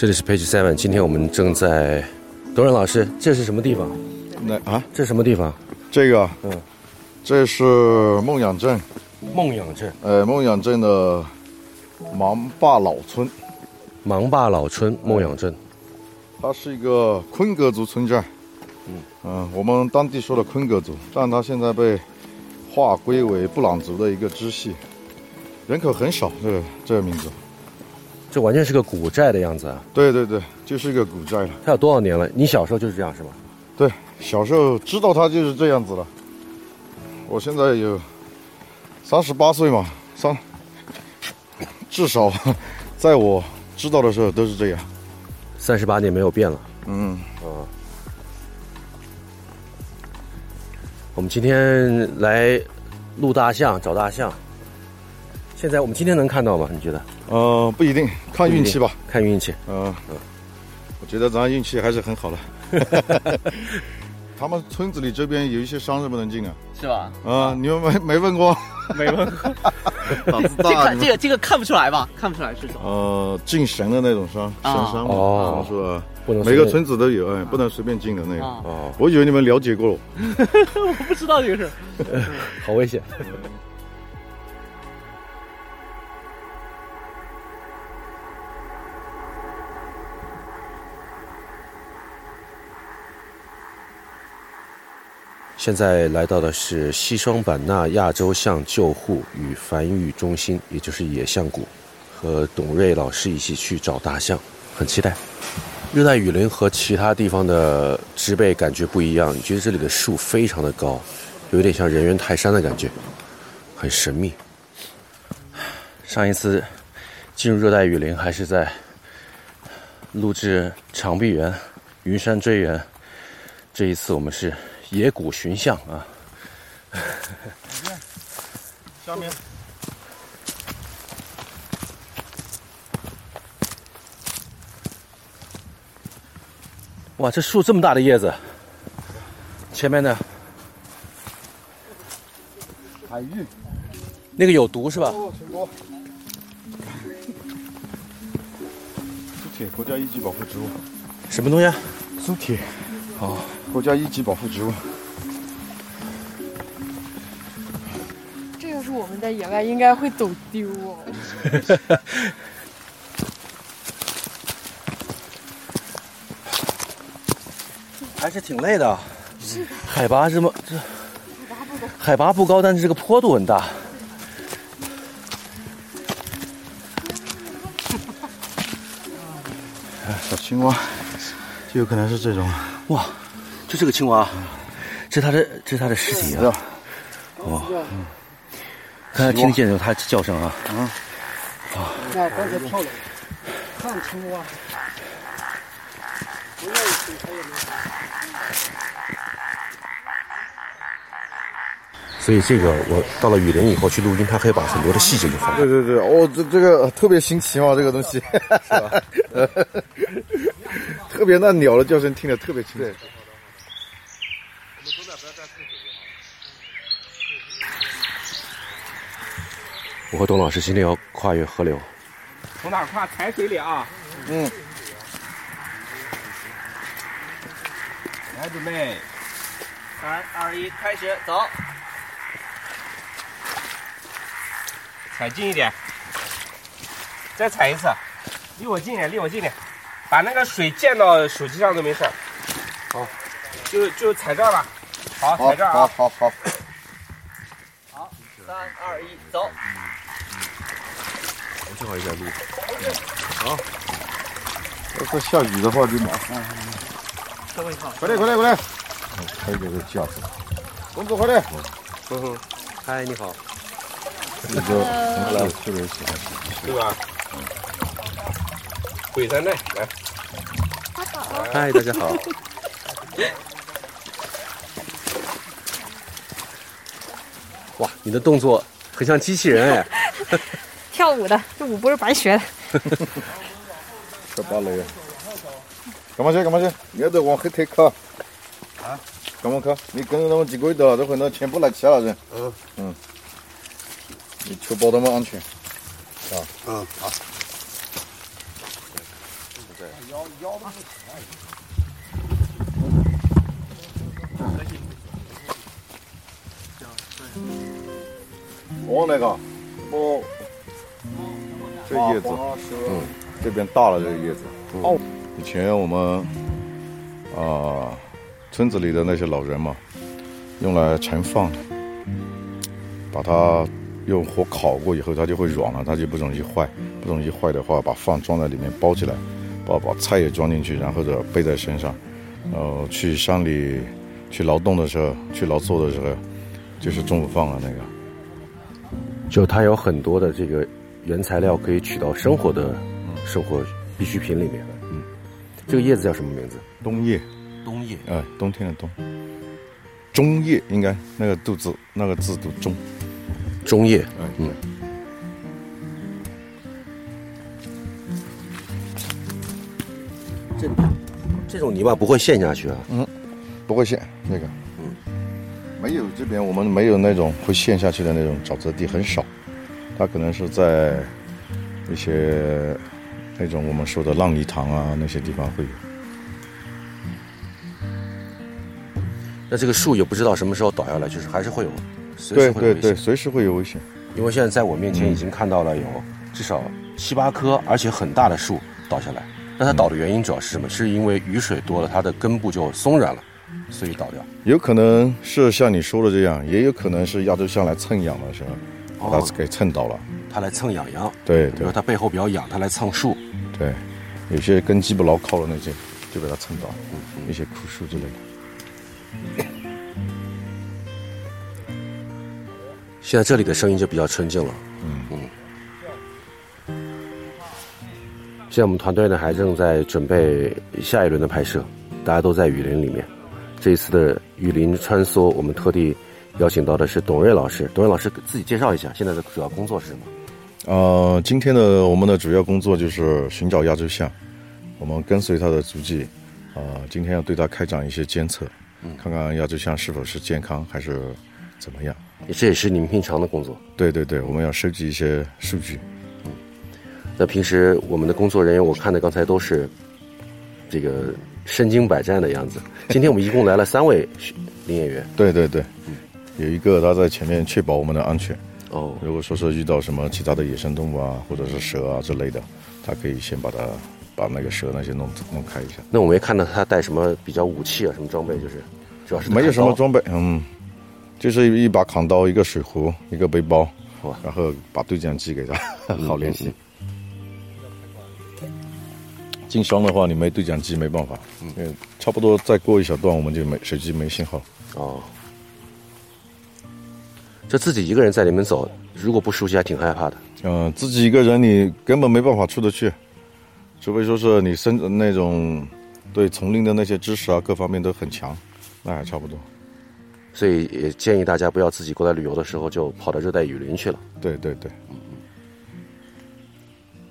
这里是 Page Seven，今天我们正在，董仁老师，这是什么地方？那啊，这是什么地方？这个，嗯，这是梦养镇，梦养镇，呃，梦养镇的芒坝老村，芒坝老村，梦养镇。它是一个昆格族村寨，嗯嗯，我们当地说的昆格族，但它现在被划归为布朗族的一个支系，人口很少，这个这个民族。这完全是个古寨的样子啊！对对对，就是一个古寨了。它有多少年了？你小时候就是这样是吧？对，小时候知道它就是这样子了。我现在有三十八岁嘛，三，至少在我知道的时候都是这样。三十八年没有变了。嗯啊。我们今天来录大象，找大象。现在我们今天能看到吗？你觉得？呃，不一定，看运气吧，看运气。嗯嗯，我觉得咱运气还是很好的。他们村子里这边有一些山是不能进啊，是吧？啊，你们没没问过？没问过。胆子大。这看这个这个看不出来吧？看不出来是什么？呃，进神的那种山，神山嘛。哦，是吧？每个村子都有，哎，不能随便进的那个。哦，我以为你们了解过了。我不知道这个事。好危险。现在来到的是西双版纳亚洲象救护与繁育中心，也就是野象谷，和董瑞老师一起去找大象，很期待。热带雨林和其他地方的植被感觉不一样，你觉得这里的树非常的高，有点像人猿泰山的感觉，很神秘。上一次进入热带雨林还是在录制长臂猿、云山追猿，这一次我们是。野谷寻象啊！下面，哇，这树这么大的叶子，前面呢海芋，那个有毒是吧？苏铁，国家一级保护植物。什么东西啊？苏铁。哦。国家一级保护植物。这要是我们在野外，应该会走丢哦。还是挺累的。是。海拔这么这，海拔不高，但是这个坡度很大。小青蛙，就有可能是这种。哇。就这个青蛙，这是它的，这是它的尸体啊！哦，刚才听见有它叫声啊！啊！那刚才跳了，看青蛙。所以这个我到了雨林以后去录音，它可以把很多的细节就放。对对对，哦，这这个特别新奇嘛，这个东西，是吧？特别那鸟的叫声听得特别清楚。我和董老师今天要跨越河流。从哪跨？踩水里啊。嗯。来，准备，三二一，开始，走。踩近一点，再踩一次，离我近点，离我近点，把那个水溅到手机上都没事。好，就就踩这儿吧。好，踩这儿啊。好好好。好，三二一，走。正好也在录。好，要是下雨的话就麻烦。快点，快点，快点！还有这个架子。公主，快点！嗯哼。嗨，你好。这个我来特别喜欢吃，对吧？鬼山奈，来。嗨，大家好。你的动作很像机器人哎。跳舞的，这舞不是白学的。可芭蕾，干嘛去？干嘛去？你要得往后退靠。啊？干嘛靠？你跟着他们几个的，这会那全部来齐了人。嗯嗯。你确保他们安全。啊。嗯好。哦，那个，哦，这叶子，嗯，这边大了，这个叶子。哦，以前我们啊，村子里的那些老人嘛，用来盛饭，把它用火烤过以后，它就会软了，它就不容易坏。不容易坏的话，把饭装在里面包起来，把把菜也装进去，然后的背在身上，然后去山里去劳动的时候，去劳作的时候，就是中午饭了那个。就它有很多的这个原材料可以取到生活的生活必需品里面。嗯，这个叶子叫什么名字？冬叶，冬叶。哎，冬天的冬。中叶应该那个肚字那个字读中，中叶。嗯。这这种泥巴不会陷下去啊？嗯，不会陷那个。没有这边我们没有那种会陷下去的那种沼泽地很少，它可能是在一些那种我们说的浪泥塘啊那些地方会有。那这个树也不知道什么时候倒下来，就是还是会有，对对对，随时会有危险。因为现在在我面前已经看到了有至少七八棵，而且很大的树倒下来。那它倒的原因主要是什么？是因为雨水多了，它的根部就松软了。所以倒掉，有可能是像你说的这样，也有可能是亚洲象来蹭痒的时候，把它给蹭倒了。它来蹭痒痒，对，比如它背后比较痒，它来蹭树。对，有些根基不牢靠的那些，就被它蹭倒，一些枯树之类的。现在这里的声音就比较纯净了。嗯嗯。现在我们团队呢还正在准备下一轮的拍摄，大家都在雨林里面。这一次的雨林穿梭，我们特地邀请到的是董瑞老师。董瑞老师自己介绍一下，现在的主要工作是什么？呃，今天的我们的主要工作就是寻找亚洲象，我们跟随它的足迹，啊，今天要对它开展一些监测，看看亚洲象是否是健康还是怎么样。这也是你们平常的工作？对对对，我们要收集一些数据。嗯，那平时我们的工作人员，我看的刚才都是这个。身经百战的样子。今天我们一共来了三位林演员。对对对，有一个他在前面确保我们的安全。哦，如果说是遇到什么其他的野生动物啊，或者是蛇啊之类的，他可以先把它把那个蛇那些弄弄开一下。那我没看到他带什么比较武器啊，什么装备？就是主要是没有什么装备，嗯，就是一把砍刀，一个水壶，一个背包，然后把对讲机给他，好联系。进山的话，你没对讲机没办法。嗯，差不多再过一小段，我们就没手机没信号。哦，就自己一个人在里面走，如果不熟悉，还挺害怕的。嗯，自己一个人你根本没办法出得去，除非说是你身那种对丛林的那些知识啊，各方面都很强，那还差不多。所以也建议大家不要自己过来旅游的时候就跑到热带雨林去了。对对对，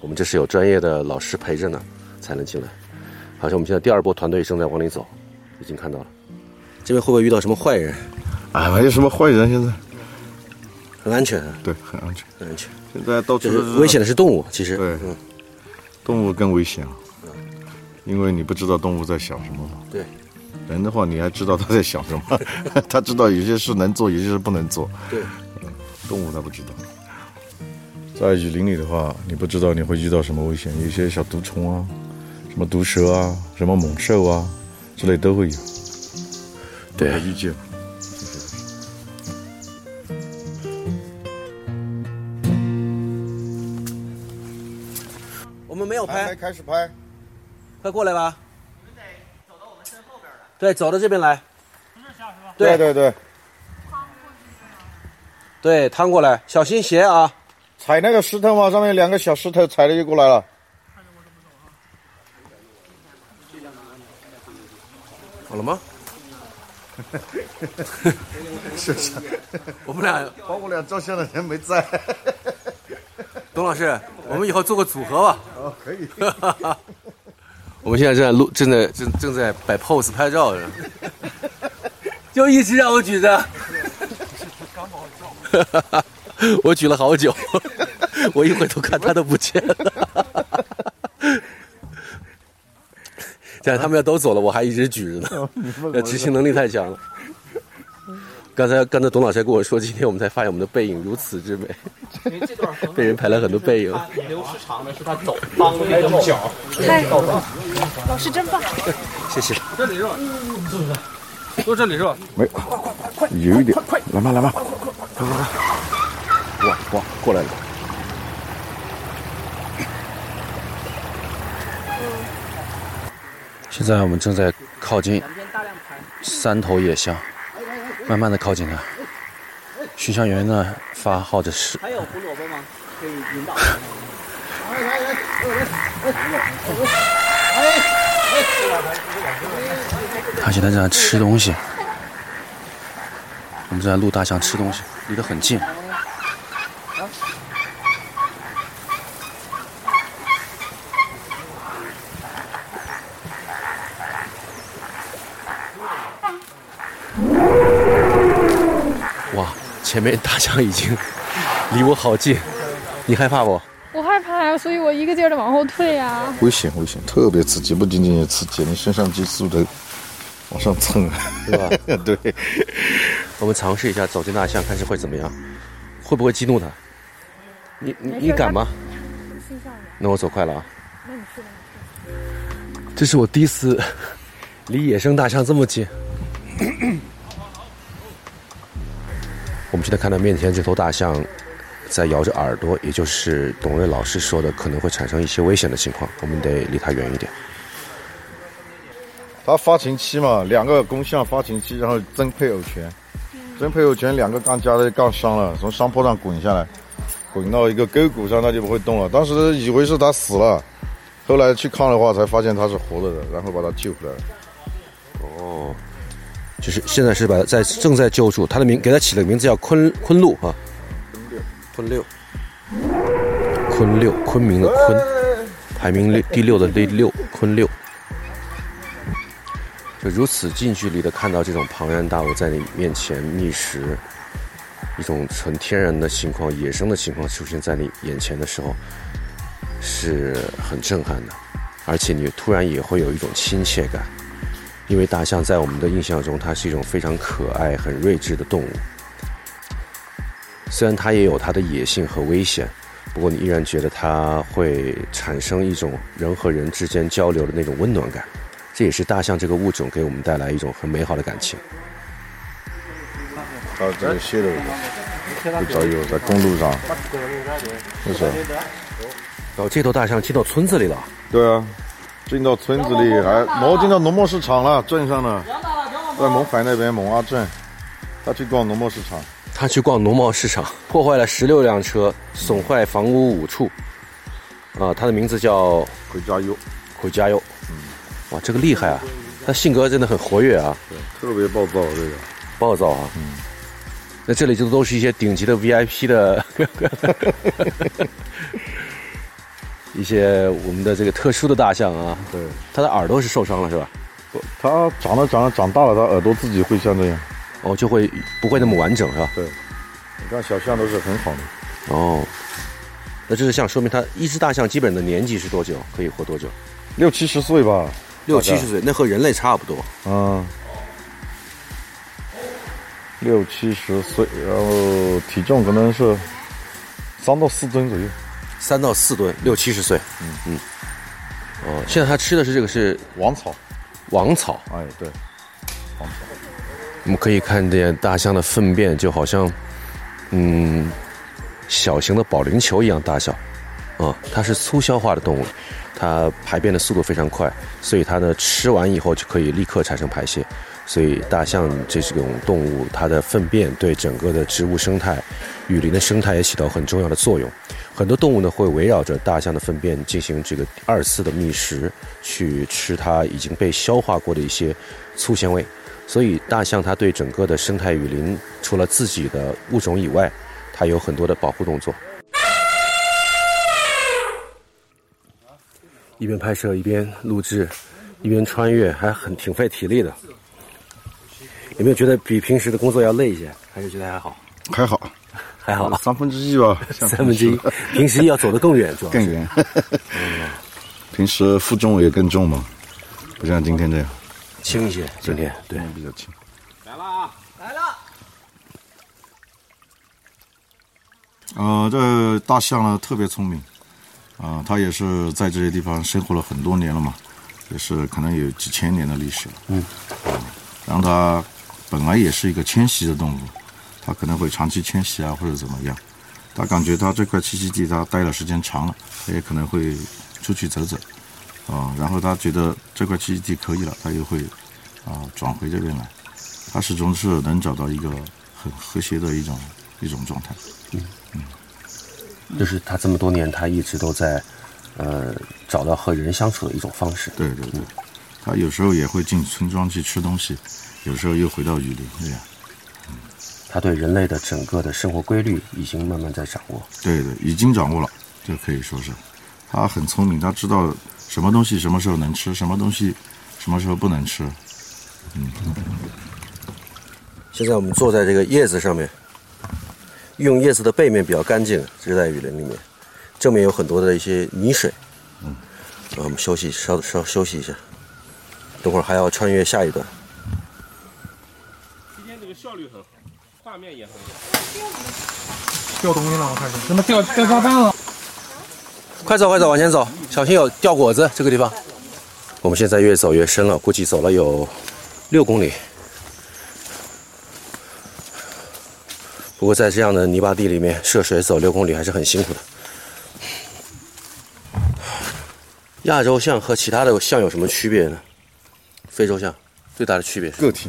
我们这是有专业的老师陪着呢。才能进来。好像我们现在第二波团队正在往里走，已经看到了。这边会不会遇到什么坏人？啊，没有什么坏人，现在很安全。对，很安全，很安全。现在到处危险的是动物，其实对，嗯，动物更危险了，因为你不知道动物在想什么嘛。对，人的话你还知道他在想什么，他知道有些事能做，有些事不能做。对，动物他不知道。在雨林里的话，你不知道你会遇到什么危险，有些小毒虫啊，什么毒蛇啊，什么猛兽啊，之类都会有。对，遇见。我们没有拍，开始拍，快过来吧。你们得走到我们身后边来。对，走到这边来。从这下是吧？对对对。对，趟过来，小心鞋啊。踩那个石头嘛，上面两个小石头，踩了就过来了。了吗？是是，我们俩帮我俩照相的人没在。董老师，我们以后做个组合吧。哦，可以。我们现在正在录，正在正正在摆 pose 拍照，就一直让我举着。我举了好久，我一回头看他都不见了。但是他们要都走了，我还一直举着呢，那 执行能力太强了。刚才刚才董老师还跟我说，今天我们才发现我们的背影如此之美，被人拍了很多背影。流时长的是他走帮那个脚，太老师真棒！谢谢。这里是吧？坐这里是吧？没，快快快快快，有一点，快来吧来吧，快快快，哇哇，过来了。现在我们正在靠近三头野象，慢慢的靠近它。巡象员呢发号的是，还有胡萝卜吗？可以引导。他现在正在吃东西。我们正在录大象吃东西，离得很近。哇，前面大象已经离我好近，你害怕不？我害怕呀，所以我一个劲儿的往后退呀。危险危险，特别刺激，不仅仅是刺激，你肾上激素的往上蹭，对吧？对，我们尝试一下走进大象，看是会怎么样，会不会激怒它？你你你敢吗？那我走快了啊！那你去，那你去这是我第一次离野生大象这么近。我们现在看到面前这头大象在摇着耳朵，也就是董瑞老师说的可能会产生一些危险的情况，我们得离它远一点。它发情期嘛，两个公象发情期，然后争配偶权，争配偶权，两个杠夹的杠伤了，从山坡上滚下来，滚到一个沟谷上，它就不会动了。当时以为是它死了，后来去看的话，才发现它是活着的，然后把它救回来了。哦，就是现在是把它在正在救助，它的名给它起了个名字叫昆昆鹿啊，昆六，昆六，昆明的昆，排名六第六的第六，昆六。就如此近距离的看到这种庞然大物在你面前觅食，一种纯天然的情况、野生的情况出现在你眼前的时候，是很震撼的，而且你突然也会有一种亲切感。因为大象在我们的印象中，它是一种非常可爱、很睿智的动物。虽然它也有它的野性和危险，不过你依然觉得它会产生一种人和人之间交流的那种温暖感。这也是大象这个物种给我们带来一种很美好的感情。到这个泄露的，不早有在公路上，不是。然后这头大象进到村子里了。对啊，进到村子里，还毛进到农贸市场了，镇上了，在勐海那边勐阿镇，他去逛农贸市场。他去逛农贸市场，破坏了十六辆车，损坏房屋五处。啊，他的名字叫回家油，回家油。嗯，哇，这个厉害啊！他性格真的很活跃啊，对，特别暴躁这个。暴躁啊。嗯。那这里就都是一些顶级的 VIP 的，一些我们的这个特殊的大象啊。对。它的耳朵是受伤了是吧？不，它长了长了长大了，它耳朵自己会像这样。哦，就会不会那么完整是吧？对。你看小象都是很好的。哦。那这是象，说明它一只大象基本的年纪是多久？可以活多久？六七十岁吧。六七十岁，那和人类差不多。嗯。六七十岁，然后体重可能是三到四吨左右。三到四吨，六七十岁。嗯嗯。哦，现在它吃的是这个是王草。王草。哎，对。王草。我们可以看见大象的粪便，就好像嗯小型的保龄球一样大小。啊，它是粗消化的动物，它排便的速度非常快，所以它呢吃完以后就可以立刻产生排泄。所以大象这种动物，它的粪便对整个的植物生态、雨林的生态也起到很重要的作用。很多动物呢会围绕着大象的粪便进行这个二次的觅食，去吃它已经被消化过的一些粗纤维。所以大象它对整个的生态雨林，除了自己的物种以外，它有很多的保护动作。一边拍摄一边录制，一边穿越，还很挺费体力的。有没有觉得比平时的工作要累一些？还是觉得还好？还好，还好，三分之一吧。三分之一，平时要走得更远，主要更远。平时负重也更重嘛。不像今天这样，轻一些，今天对。比较轻。来了啊！来了，呃，这大象呢特别聪明，啊、它也是在这些地方生活了很多年了嘛，也是可能有几千年的历史了。嗯，然后它本来也是一个迁徙的动物，它可能会长期迁徙啊，或者怎么样。它感觉它这块栖息地它待了时间长了，它也可能会出去走走，啊、然后它觉得这块栖息地可以了，它又会啊、转回这边来。它始终是能找到一个很和谐的一种一种状态。嗯嗯就是它这么多年，它一直都在，呃，找到和人相处的一种方式。对对对，它有时候也会进村庄去吃东西，有时候又回到雨林这样。他对人类的整个的生活规律已经慢慢在掌握。对对，已经掌握了，这可以说是，他很聪明，他知道什么东西什么时候能吃，什么东西什么时候不能吃。嗯现在我们坐在这个叶子上面，用叶子的背面比较干净，是在雨林里面，正面有很多的一些泥水。嗯，我们休息稍稍休息一下，等会儿还要穿越下一段。很好，画面也很好。掉东西了，我看见，怎么掉掉炸弹了？快走快走，往前走，小心有掉果子。这个地方，我们现在越走越深了，估计走了有六公里。不过在这样的泥巴地里面涉水走六公里还是很辛苦的。亚洲象和其他的象有什么区别呢？非洲象最大的区别是个体，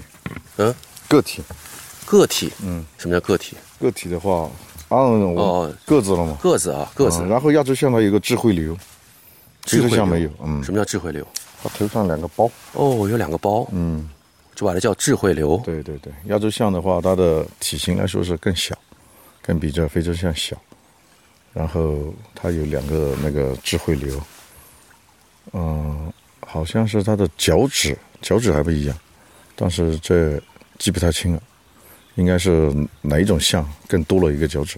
嗯，个体，个体。嗯，什么叫个体？个体的话，按我哦个子了嘛，个子啊，个子嗯。然后亚洲象它有个智慧流，智慧象没有，嗯，什么叫智慧流？它头上两个包，哦，有两个包，嗯，就把它叫智慧流。对对对，亚洲象的话，它的体型来说是更小，更比这非洲象小。然后它有两个那个智慧流，嗯、好像是它的脚趾，脚趾还不一样，但是这记不太清了，应该是哪一种象更多了一个脚趾？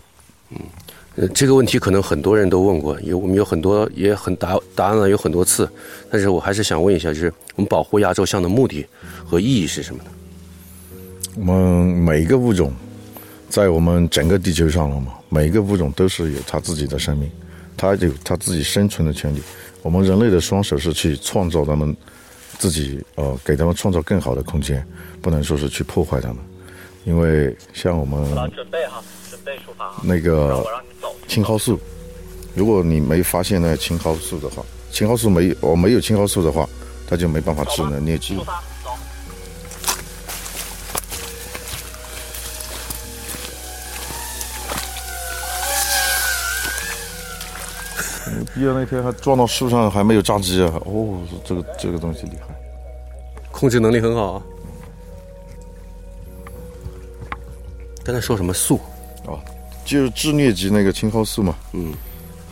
嗯呃，这个问题可能很多人都问过，有我们有很多也很答答案了有很多次，但是我还是想问一下，就是我们保护亚洲象的目的和意义是什么呢？我们每一个物种，在我们整个地球上了嘛，每一个物种都是有它自己的生命，它有它自己生存的权利。我们人类的双手是去创造它们自己，呃，给他们创造更好的空间，不能说是去破坏它们。因为像我们准备哈，准备出发。那个我让你走。青蒿素，如果你没发现那青蒿素的话，青蒿素没有我没有青蒿素的话，它就没办法制能疟疾出。发，走。毕业那天还撞到树上，还没有炸鸡啊！哦，这个这个东西厉害。控制能力很好啊。刚才说什么素？哦，就是治疟疾那个青蒿素嘛。嗯，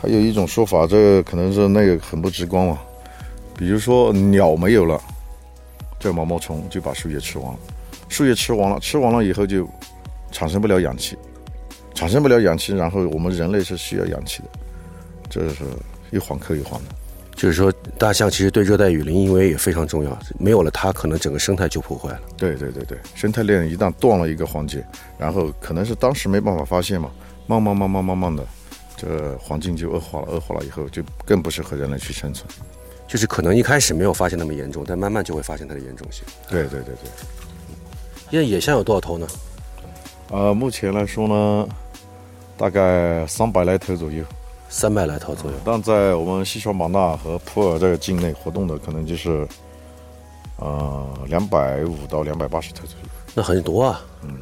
还有一种说法，这个可能是那个很不直观嘛。比如说鸟没有了，这毛毛虫就把树叶吃完了，树叶吃完了，吃完了以后就产生不了氧气，产生不了氧气，然后我们人类是需要氧气的，这是一环扣一环的。就是说，大象其实对热带雨林因为也非常重要，没有了它，可能整个生态就破坏了。对对对对，生态链一旦断了一个环节，然后可能是当时没办法发现嘛，慢慢慢慢慢慢的，这环境就恶化了，恶化了以后就更不适合人类去生存。就是可能一开始没有发现那么严重，但慢慢就会发现它的严重性。对对对对。现在野象有多少头呢？呃，目前来说呢，大概三百来头左右，三百来套左右。但在我们西双版纳和普洱这个境内活动的，可能就是呃两百五到两百八十头左右，那很多啊。嗯，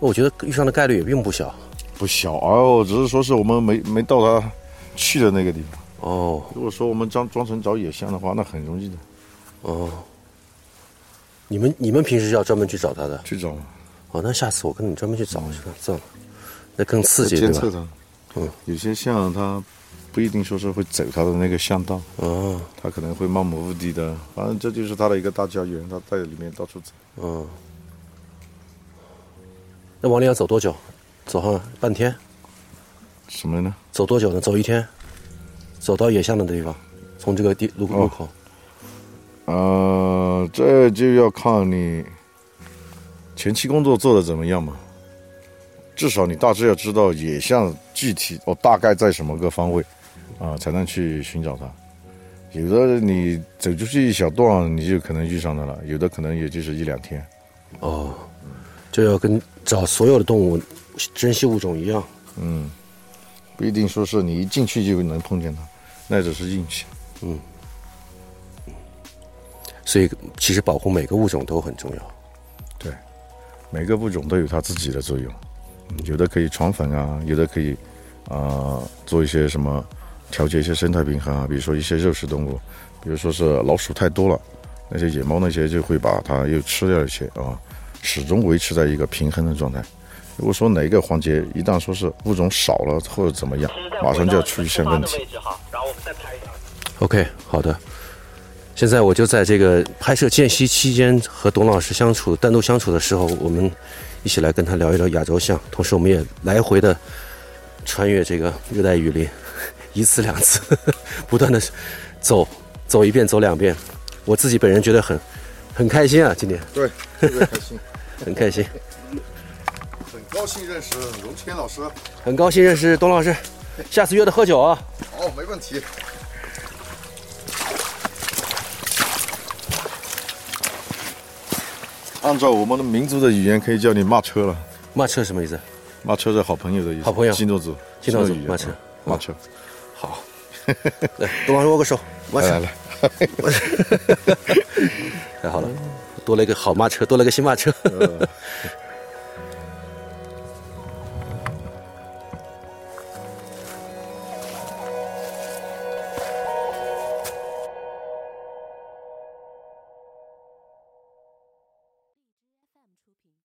我觉得遇上的概率也并不小。不小哦，只是说是我们没没到他去的那个地方。哦如果说我们装装成找野象的话，那很容易的哦，你们你们平时要专门去找它的？去找哦，那下次我跟你专门去找去了，算了，那更刺激对吧？嗯，有些象它不一定说是会走它的那个巷道，哦，它可能会漫无目的的，反正这就是它的一个大家园，它在里面到处走。嗯。那往里要走多久？走上半天？什么呢？走多久呢？走一天？走到野象的地方，从这个地路口。呃，这就要看你前期工作做的怎么样嘛。至少你大致要知道野象具体我大概在什么个方位啊，才能去寻找它。有的你走出去一小段，你就可能遇上它了；有的可能也就是一两天。哦，就要跟找所有的动物珍稀物种一样。嗯，不一定说是你一进去就能碰见它，那只是运气。嗯，所以其实保护每个物种都很重要。对，每个物种都有它自己的作用，有的可以传粉啊，有的可以啊、做一些什么调节一些生态平衡啊，比如说一些肉食动物，比如说是老鼠太多了，那些野猫那些就会把它又吃掉一些啊，始终维持在一个平衡的状态。如果说哪一个环节一旦说是物种少了或者怎么样，马上就要出现问题。位置哈，然后我们再拍一下。OK，好的。现在我就在这个拍摄间隙期间和董老师相处、单独相处的时候，我们一起来跟他聊一聊亚洲象，同时我们也来回的穿越这个热带雨林，一次两次，不断的走，走一遍，走两遍。我自己本人觉得很很开心啊，今天对，特别开心，很开心，很高兴认识荣谦老师。很高兴认识董老师，下次约他喝酒啊。好，没问题。按照我们的民族的语言，可以叫你骂车了。骂车什么意思？骂车是好朋友的意思。好朋友基诺子，金诺子，马车马车。好，来，跟老师握个手，马车来来。来，太好了，多了一个好马车，多了一个新马车。